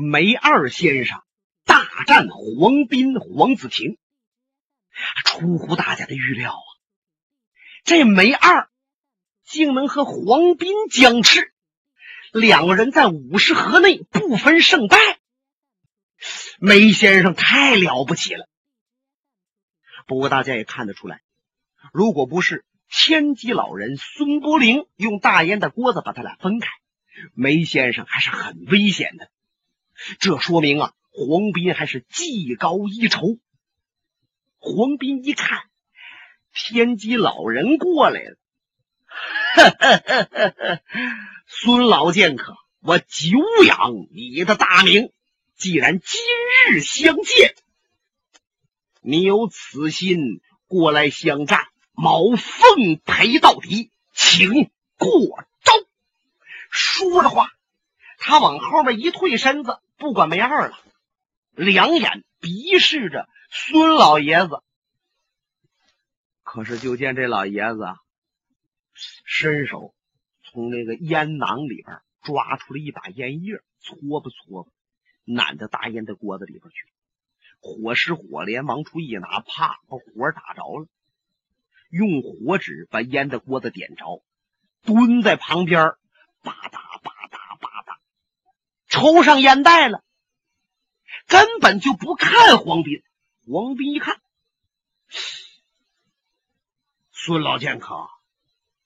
梅二先生大战黄斌、黄子婷，出乎大家的预料啊！这梅二竟能和黄斌僵持，两个人在五十合内不分胜败。梅先生太了不起了。不过大家也看得出来，如果不是千机老人孙伯龄用大烟的锅子把他俩分开，梅先生还是很危险的。这说明啊，黄斌还是技高一筹。黄斌一看天机老人过来了，孙老剑客，我久仰你的大名。既然今日相见，你有此心过来相战，毛奉陪到底，请过招。说着话，他往后面一退身子，不管没二了，两眼逼视着孙老爷子。可是就见这老爷子伸手从那个烟囊里边抓出了一把烟叶，搓吧搓吧。揽到大烟的锅子里边去，火石火镰往出一拿，啪，把火打着了。用火纸把烟的锅子点着，蹲在旁边，吧嗒吧嗒吧嗒，抽上烟袋了，根本就不看黄斌。黄斌一看，孙老剑客，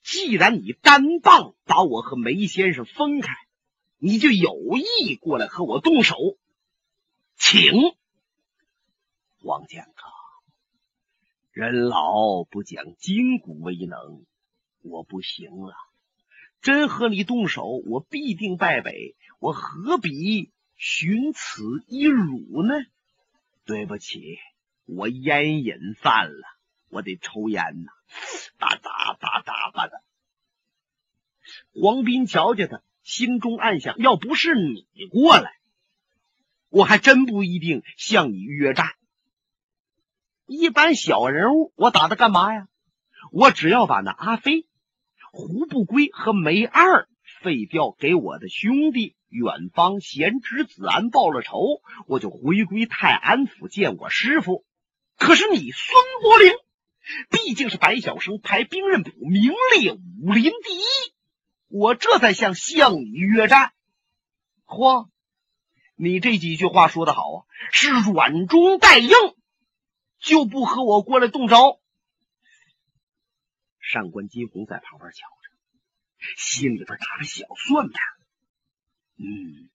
既然你单棒把我和梅先生分开。你就有意过来和我动手，请王剑客。人老不讲筋骨为能，我不行了。真和你动手，我必定败北。我何必寻此一辱呢？对不起，我烟瘾犯了，我得抽烟呐。吧嗒吧嗒吧嗒。黄斌瞧见他。心中暗想：要不是你过来，我还真不一定向你约战。一般小人物，我打他干嘛呀？我只要把那阿飞、胡不归和梅二废掉，给我的兄弟远方贤侄子安报了仇，我就回归泰安府见我师傅。可是你孙伯龄，毕竟是白晓生排兵刃谱，名列武林第一。我这才想向你约战，嚯！你这几句话说的好啊，是软中带硬，就不和我过来动招。上官金鸿在旁边瞧着，心里边打着小算盘。嗯，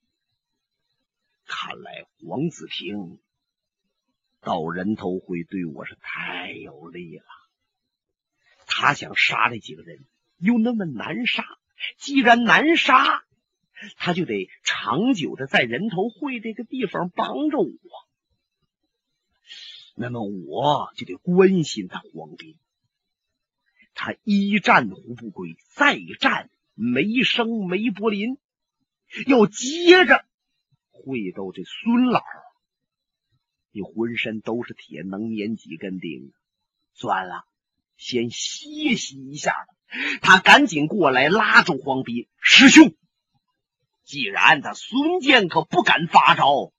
看来黄子平到人头会对我是太有利了。他想杀这几个人，又那么难杀。既然难杀，他就得长久的在人头会这个地方帮着我。那么我就得关心他黄斌。他一战胡不归，再战梅生梅柏林，要接着会斗这孙老。你浑身都是铁，能粘几根钉？算了，先歇息一下吧。他赶紧过来拉住黄斌师兄，既然他孙健可不敢发招，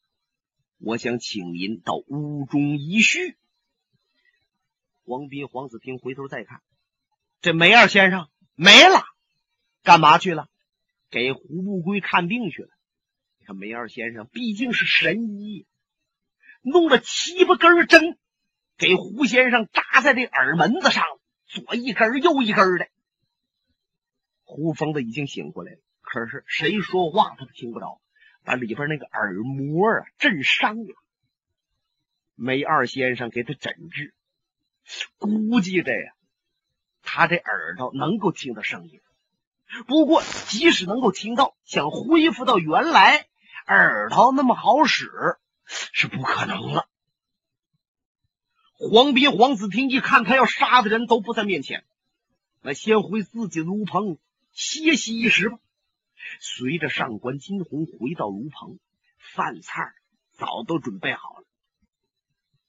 我想请您到屋中一叙。黄斌、黄子平回头再看，这梅二先生没了，干嘛去了？给胡不归看病去了。你看梅二先生毕竟是神医，弄了七八根针，给胡先生扎在这耳门子上，左一根右一根的。胡疯子已经醒过来了，可是谁说话他都听不着，把里边那个耳膜啊震伤了。梅二先生给他诊治，估计着呀，他这耳朵能够听到声音。不过即使能够听到，想恢复到原来耳朵那么好使是不可能了。黄斌、黄子听一看他要杀的人都不在面前，那先回自己的炉棚。歇息一时吧。随着上官金鸿回到炉棚，饭菜早都准备好了。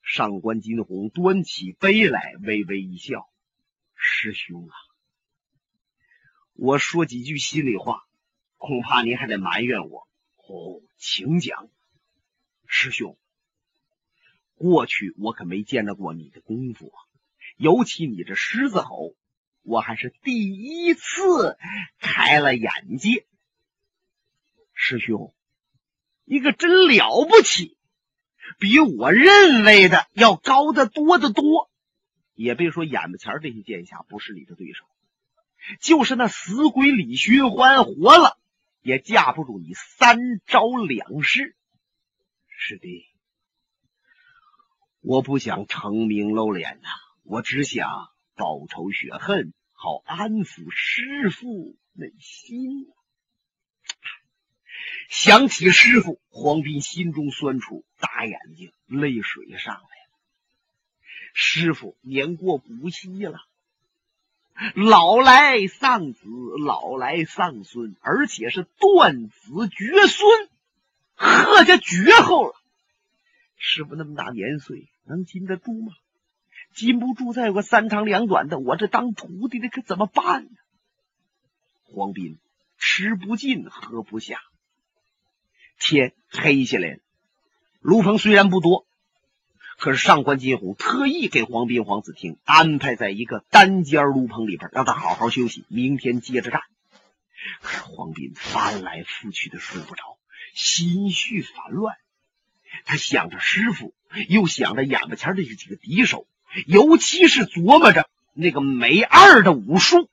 上官金鸿端起杯来，微微一笑：“师兄啊，我说几句心里话，恐怕您还得埋怨我。哦，请讲。”师兄，过去我可没见到过你的功夫啊，尤其你这狮子吼，我还是第一次开了眼界。师兄，你可真了不起，比我认为的要高得多得多。也别说眼巴前这些剑侠不是你的对手，就是那死鬼李寻欢活了，也架不住你三招两式。师弟，我不想成名露脸呐，我只想报仇雪恨，好安抚师傅内心。想起师傅，黄斌心中酸楚，大眼睛泪水上来。师傅年过古稀了，老来丧子，老来丧孙，而且是断子绝孙。贺家绝后了，师傅那么大年岁，能禁得住吗？禁不住，再有个三长两短的，我这当徒弟的可怎么办呢？黄斌吃不进，喝不下，天黑下来了。炉棚虽然不多，可是上官金虎特意给黄斌、黄子听安排在一个单间炉棚里边，让他好好休息，明天接着干。可是黄斌翻来覆去的睡不着。心绪烦乱，他想着师傅，又想着眼巴前的这几个敌手，尤其是琢磨着那个梅二的武术，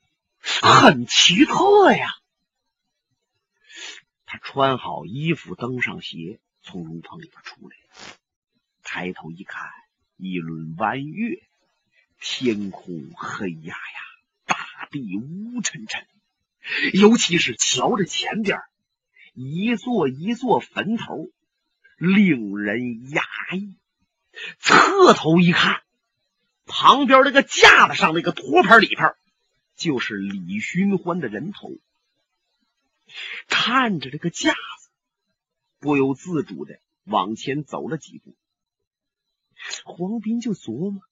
很奇特呀。他穿好衣服，登上鞋，从炉棚里边出来，抬头一看，一轮弯月，天空黑压压，大地乌沉沉，尤其是瞧着前边。一座一座坟头，令人压抑。侧头一看，旁边那个架子上那个托盘里边，就是李寻欢的人头。看着这个架子，不由自主的往前走了几步。黄斌就琢磨：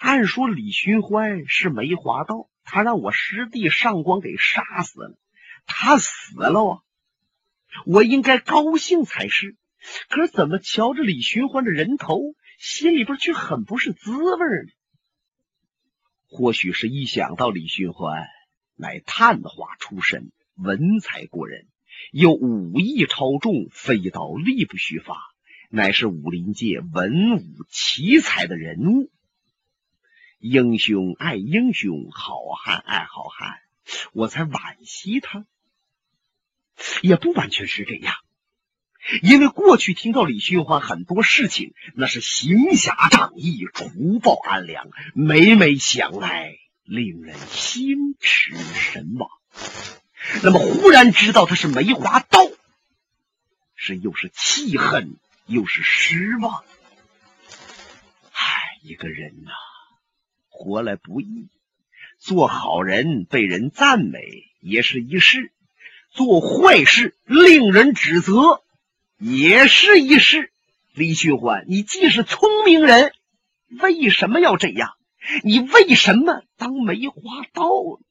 按说李寻欢是梅花道，他让我师弟上官给杀死了，他死了！我应该高兴才是，可是怎么瞧着李寻欢的人头，心里边却很不是滋味呢？或许是一想到李寻欢乃探花出身，文采过人，又武艺超重，飞刀力不虚发，乃是武林界文武奇才的人物。英雄爱英雄，好汉爱好汉，我才惋惜他。也不完全是这样，因为过去听到李寻欢很多事情，那是行侠仗义、除暴安良，每每想来令人心驰神往。那么忽然知道他是梅花刀，是又是气恨又是失望。唉，一个人呐，活来不易，做好人被人赞美也是一事。做坏事令人指责，也是一事。李寻欢，你既是聪明人，为什么要这样？你为什么当梅花道呢？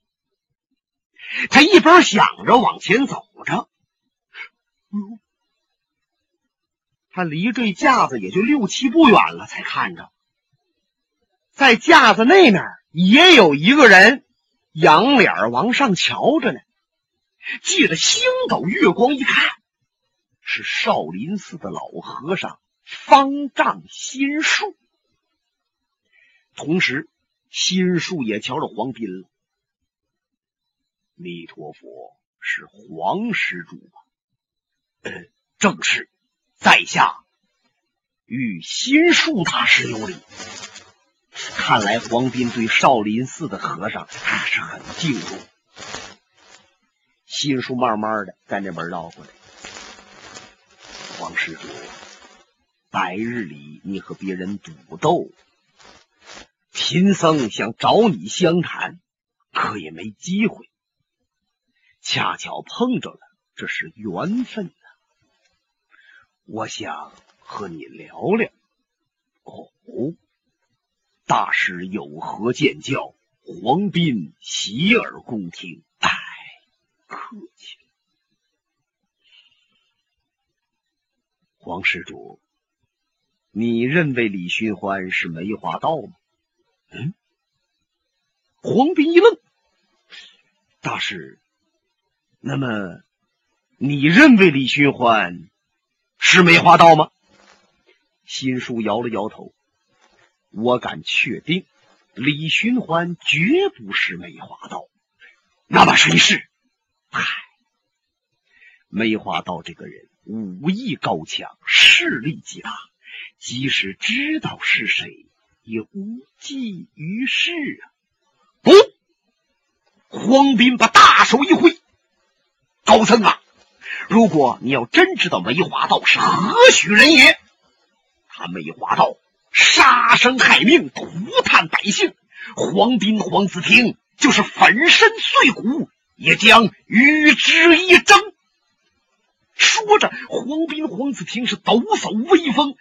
他一边想着，往前走着。他离这架子也就六七步远了，才看着，在架子那面也有一个人，仰脸往上瞧着呢。借着星斗月光一看，是少林寺的老和尚方丈心术。同时，心术也瞧着黄斌了。弥陀佛，是黄施主吗？呃，正是，在下与心术大师有礼。看来黄斌对少林寺的和尚还是很敬重。心术慢慢的在那边绕过来，黄施主，白日里你和别人赌斗，贫僧想找你相谈，可也没机会。恰巧碰着了，这是缘分。我想和你聊聊。哦，大师有何见教？黄斌洗耳恭听。哎客气，黄施主，你认为李寻欢是梅花道吗？嗯。黄斌一愣，大师，那么你认为李寻欢是梅花道吗？新书摇了摇头，我敢确定，李寻欢绝不是梅花道。那么谁是？嗨，梅花道这个人武艺高强，势力极大，即使知道是谁，也无济于事啊。不，黄斌把大手一挥：“高僧啊，如果你要真知道梅花道是何许人也，他梅花道杀生害命，涂炭百姓，黄斌、黄子庭就是粉身碎骨，也将与之一争。”说着，黄斌、黄子庭是抖擞威风，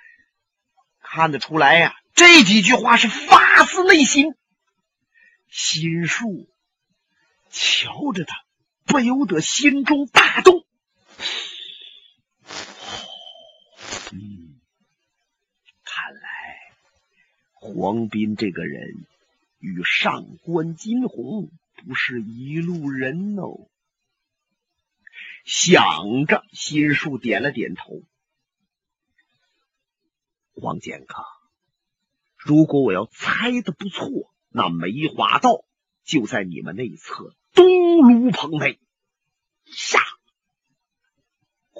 看得出来呀，这几句话是发自内心。心术瞧着他，不由得心中大动。嗯，看来黄斌这个人与上官金鸿不是一路人哦。想着，心术点了点头。黄剑客，如果我要猜的不错。那梅花道就在你们那侧东炉棚内。下，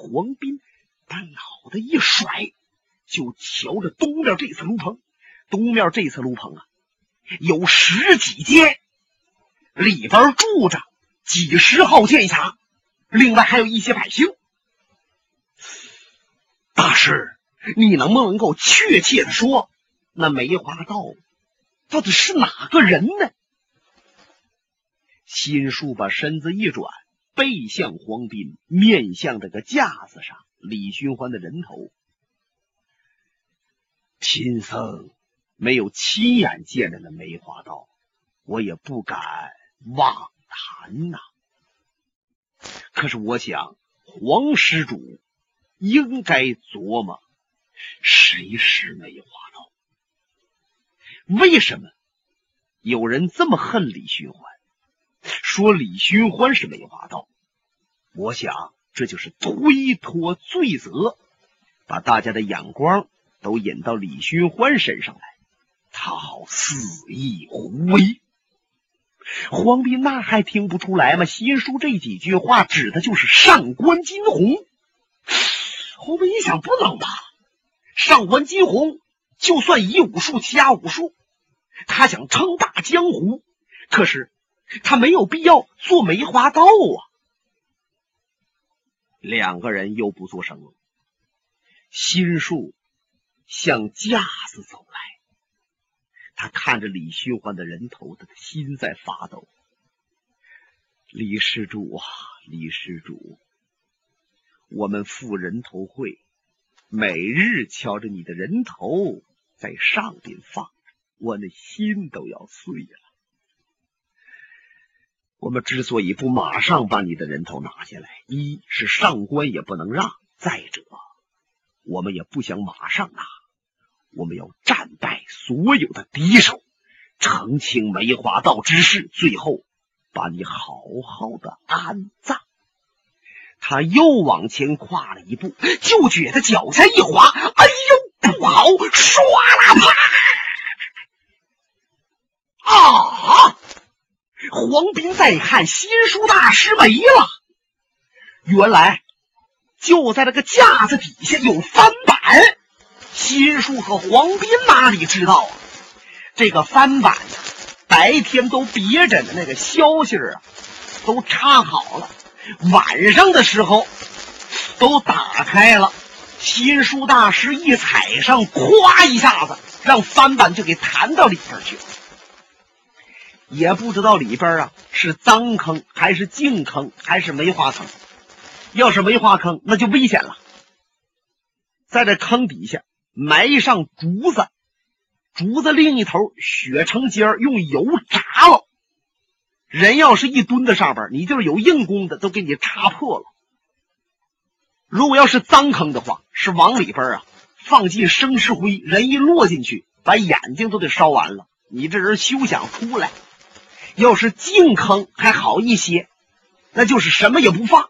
黄斌把脑袋一甩，就瞧着东面这侧炉棚。东面这侧炉棚啊，有十几间，里边住着几十号剑侠，另外还有一些百姓。大师，你能不能够确切的说，那梅花道？到底是哪个人呢？心术把身子一转，背向黄斌，面向这个架子上李寻欢的人头。贫僧没有亲眼见着那梅花道，我也不敢妄谈呐。可是我想，黄施主应该琢磨，谁是梅花道。为什么有人这么恨李寻欢？说李寻欢是梅花道，我想这就是推脱罪责，把大家的眼光都引到李寻欢身上来，他好肆意胡为。黄斌那还听不出来吗？新书这几句话指的就是上官金鸿。黄斌一想，不能吧？上官金鸿。就算以武术欺压武术，他想称霸江湖，可是他没有必要做梅花道啊。两个人又不作声了。心术向架子走来，他看着李寻欢的人头，他的心在发抖。李施主啊，李施主，我们赴人头会。每日瞧着你的人头在上边放着，我那心都要碎了。我们之所以不马上把你的人头拿下来，一是上官也不能让；再者，我们也不想马上拿，我们要战败所有的敌手，澄清梅花道之事，最后把你好好的安葬。他又往前跨了一步，就觉得脚下一滑，哎呦，不好！唰啦啪！啊！黄斌再看，新书大师没了。原来就在这个架子底下有翻板。新书和黄斌哪里知道啊？这个翻板白天都别着的那个消息啊，都插好了。晚上的时候都打开了，新书大师一踩上，咵一下子让翻板就给弹到里边去了。也不知道里边啊是脏坑还是净坑还是梅花坑。要是梅花坑，那就危险了。在这坑底下埋上竹子，竹子另一头血成尖用油炸了。人要是一蹲在上边，你就是有硬功的，都给你插破了。如果要是脏坑的话，是往里边啊放进生石灰，人一落进去，把眼睛都得烧完了。你这人休想出来。要是净坑还好一些，那就是什么也不放。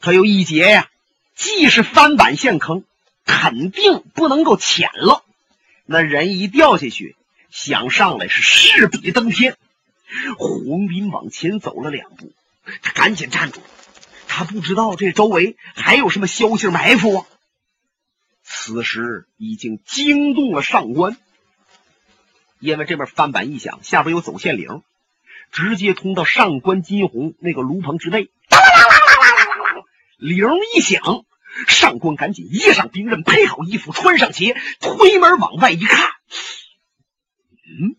可有一节呀，既是翻板陷坑，肯定不能够浅了。那人一掉下去，想上来是势比登天。洪斌往前走了两步，他赶紧站住。他不知道这周围还有什么消息埋伏啊。此时已经惊动了上官，因为这边翻板一响，下边有走线铃，直接通到上官金鸿那个炉棚之内。铃一响，上官赶紧掖上兵刃，配好衣服，穿上鞋，推门往外一看，嗯，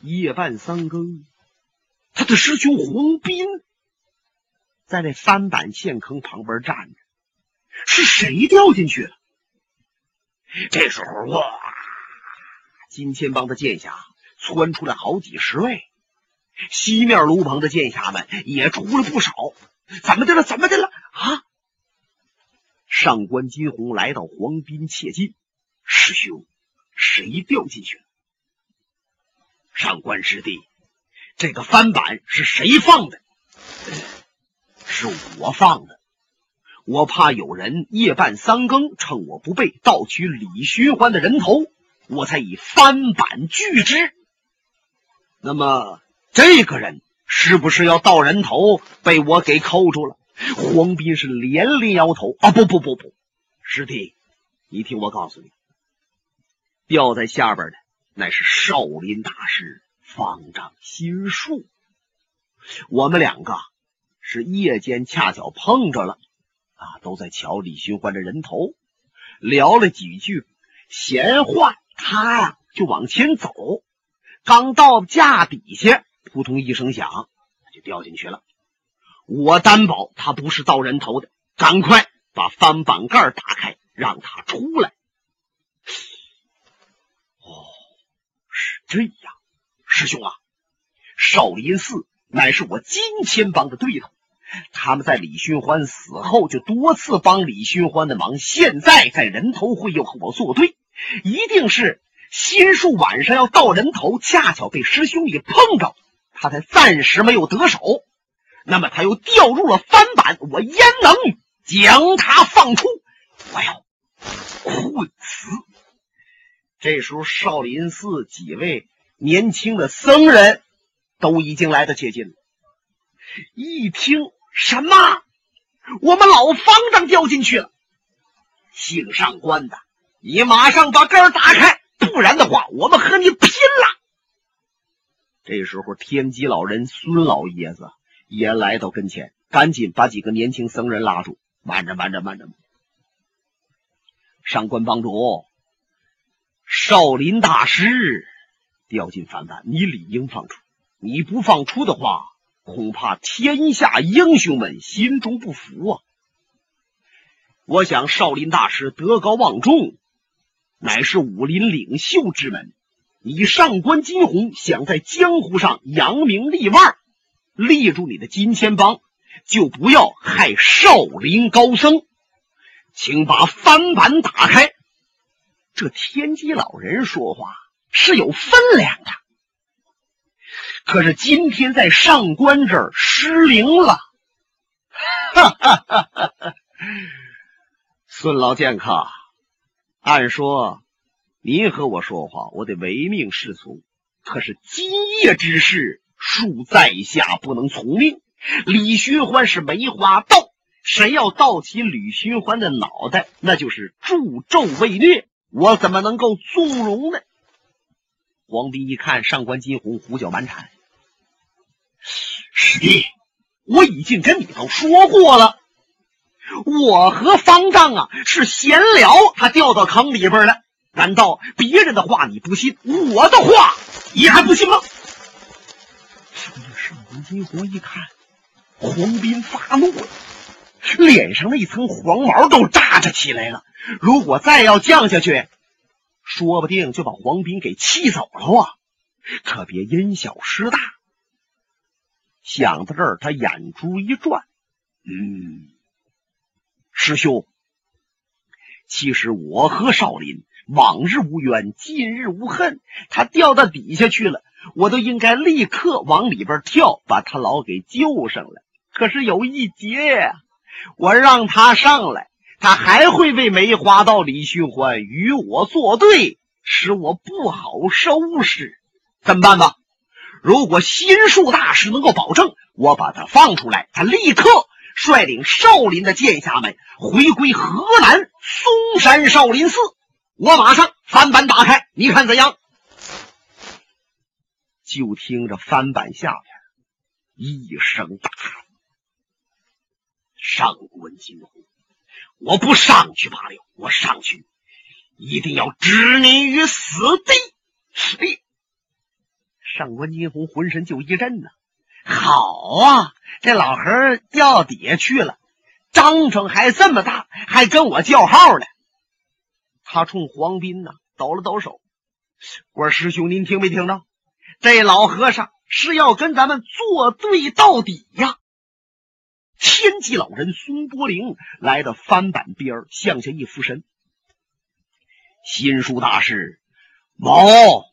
夜半三更，他的师兄黄斌在那翻板陷坑旁边站着。是谁掉进去了？这时候，哇！金钱帮的剑侠窜出来好几十位，西面炉棚的剑侠们也出了不少。怎么的了？怎么的了？啊！上官金鸿来到黄斌切近，师兄，谁掉进去了？上官师弟，这个翻板是谁放的？是我放的。我怕有人夜半三更趁我不备盗取李寻欢的人头，我才以翻板拒之。那么这个人是不是要盗人头，被我给扣住了？黄斌是连连摇头啊！不不不不，师弟，你听我告诉你，掉在下边的乃是少林大师方丈心术。我们两个是夜间恰巧碰着了。啊，都在瞧李寻欢的人头，聊了几句闲话，他呀就往前走，刚到架底下，扑通一声响，他就掉进去了。我担保他不是盗人头的，赶快把翻板盖打开，让他出来。哦，是这样，师兄啊，少林寺乃是我金钱帮的对头。他们在李寻欢死后就多次帮李寻欢的忙，现在在人头会又和我作对，一定是心术晚上要盗人头，恰巧被师兄给碰着，他才暂时没有得手。那么他又掉入了翻板，我焉能将他放出？我要困死！这时候少林寺几位年轻的僧人都已经来到接近了，一听。什么？我们老方丈掉进去了！姓上官的，你马上把盖打开，不然的话，我们和你拼了！这时候，天机老人孙老爷子也来到跟前，赶紧把几个年轻僧人拉住：“慢着，慢着，慢着！上官帮主，少林大师掉进凡板，你理应放出。你不放出的话……”恐怕天下英雄们心中不服啊！我想少林大师德高望重，乃是武林领袖之门。你上官金鸿想在江湖上扬名立万，立住你的金钱帮，就不要害少林高僧。请把翻板打开。这天机老人说话是有分量的。可是今天在上官这儿失灵了，哈哈哈哈哈！孙老剑客，按说您和我说话，我得唯命是从。可是今夜之事，恕在下不能从命。李寻欢是梅花盗，谁要盗起李寻欢的脑袋，那就是助纣为虐，我怎么能够纵容呢？黄斌一看上官金鸿胡搅蛮缠。师弟，我已经跟你都说过了，我和方丈啊是闲聊，他掉到坑里边了。难道别人的话你不信，我的话你还不信吗？上官金鸿一看，黄斌发怒了，脸上那层黄毛都炸着起来了。如果再要降下去，说不定就把黄斌给气走了啊！可别因小失大。想到这儿，他眼珠一转，嗯，师兄，其实我和少林往日无冤，近日无恨。他掉到底下去了，我都应该立刻往里边跳，把他老给救上来。可是有一劫呀，我让他上来，他还会为梅花道李寻欢与我作对，使我不好收拾。怎么办吧？如果心术大师能够保证我把他放出来，他立刻率领少林的剑侠们回归河南嵩山少林寺。我马上翻板打开，你看怎样？就听着翻板下边一声大喊：“上官金虎，我不上去罢了，我上去一定要置你于死地！”上官金鸿浑身就一震呐，好啊，这老何掉底下去了，张成还这么大，还跟我叫号呢。他冲黄斌呐抖了抖手，我说师兄，您听没听到？这老和尚是要跟咱们作对到底呀！天机老人孙波龄来到翻板边儿向下一俯身，心术大师，某。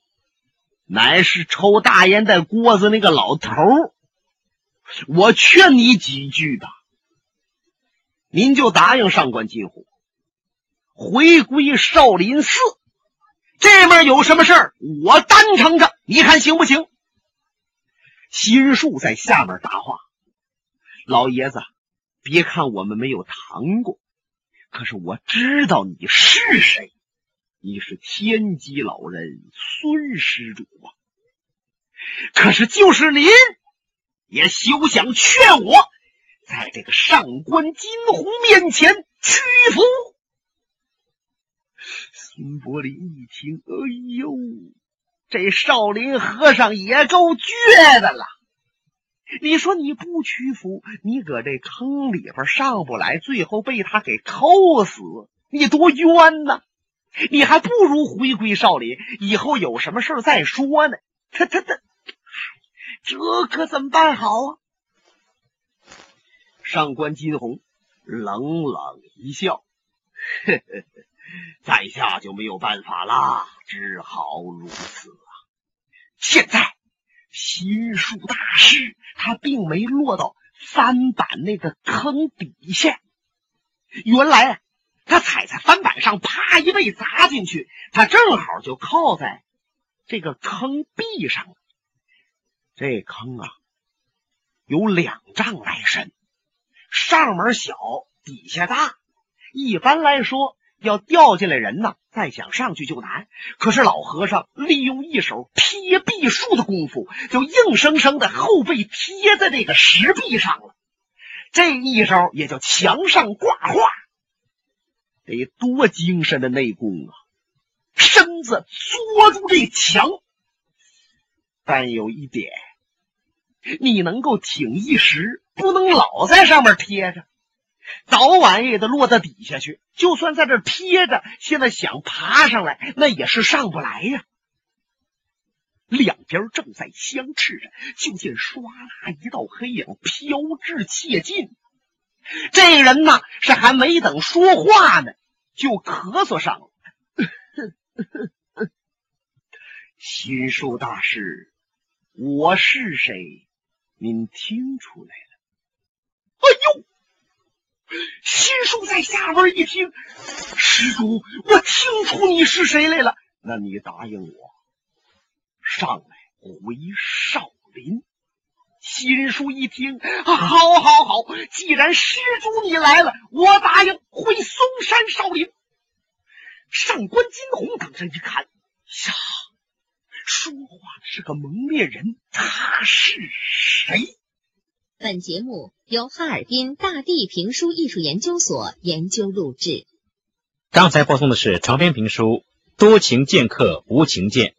乃是抽大烟袋锅子那个老头儿，我劝你几句吧，您就答应上官金虎，回归少林寺。这面有什么事儿，我担承着，你看行不行？心术在下面答话：“老爷子，别看我们没有谈过，可是我知道你是谁。”你是天机老人孙施主啊，可是就是您也休想劝我在这个上官金鸿面前屈服。孙伯林一听，哎呦，这少林和尚也够倔的了。你说你不屈服，你搁这坑里边上不来，最后被他给扣死，你多冤呐！你还不如回归少林，以后有什么事再说呢。他他他，这可怎么办好啊？上官金鸿冷冷一笑，呵呵在下就没有办法了，只好如此啊。现在心术大师他并没落到翻板那个坑底下，原来。他踩在翻板上，啪一被砸进去，他正好就靠在这个坑壁上了。这坑啊，有两丈来深，上面小，底下大。一般来说，要掉进来人呢，再想上去就难。可是老和尚利用一手贴壁术的功夫，就硬生生的后背贴在这个石壁上了。这一招也叫墙上挂画。得多精神的内功啊！身子缩住这墙，但有一点，你能够挺一时，不能老在上面贴着，早晚也得落到底下去。就算在这贴着，现在想爬上来，那也是上不来呀。两边正在相持着，就见唰啦一道黑影飘至切近。这人呢，是还没等说话呢，就咳嗽上了。心术大师，我是谁？您听出来了？哎呦！心术在下边一听，施主，我听出你是谁来了。那你答应我，上来回少林。心术一听，好，好，好！既然施主你来了，我答应回嵩山少林。上官金虹等人一看，呀，说话是个蒙面人，他是谁？本节目由哈尔滨大地评书艺术研究所研究录制。刚才播送的是长篇评书《多情剑客无情剑》。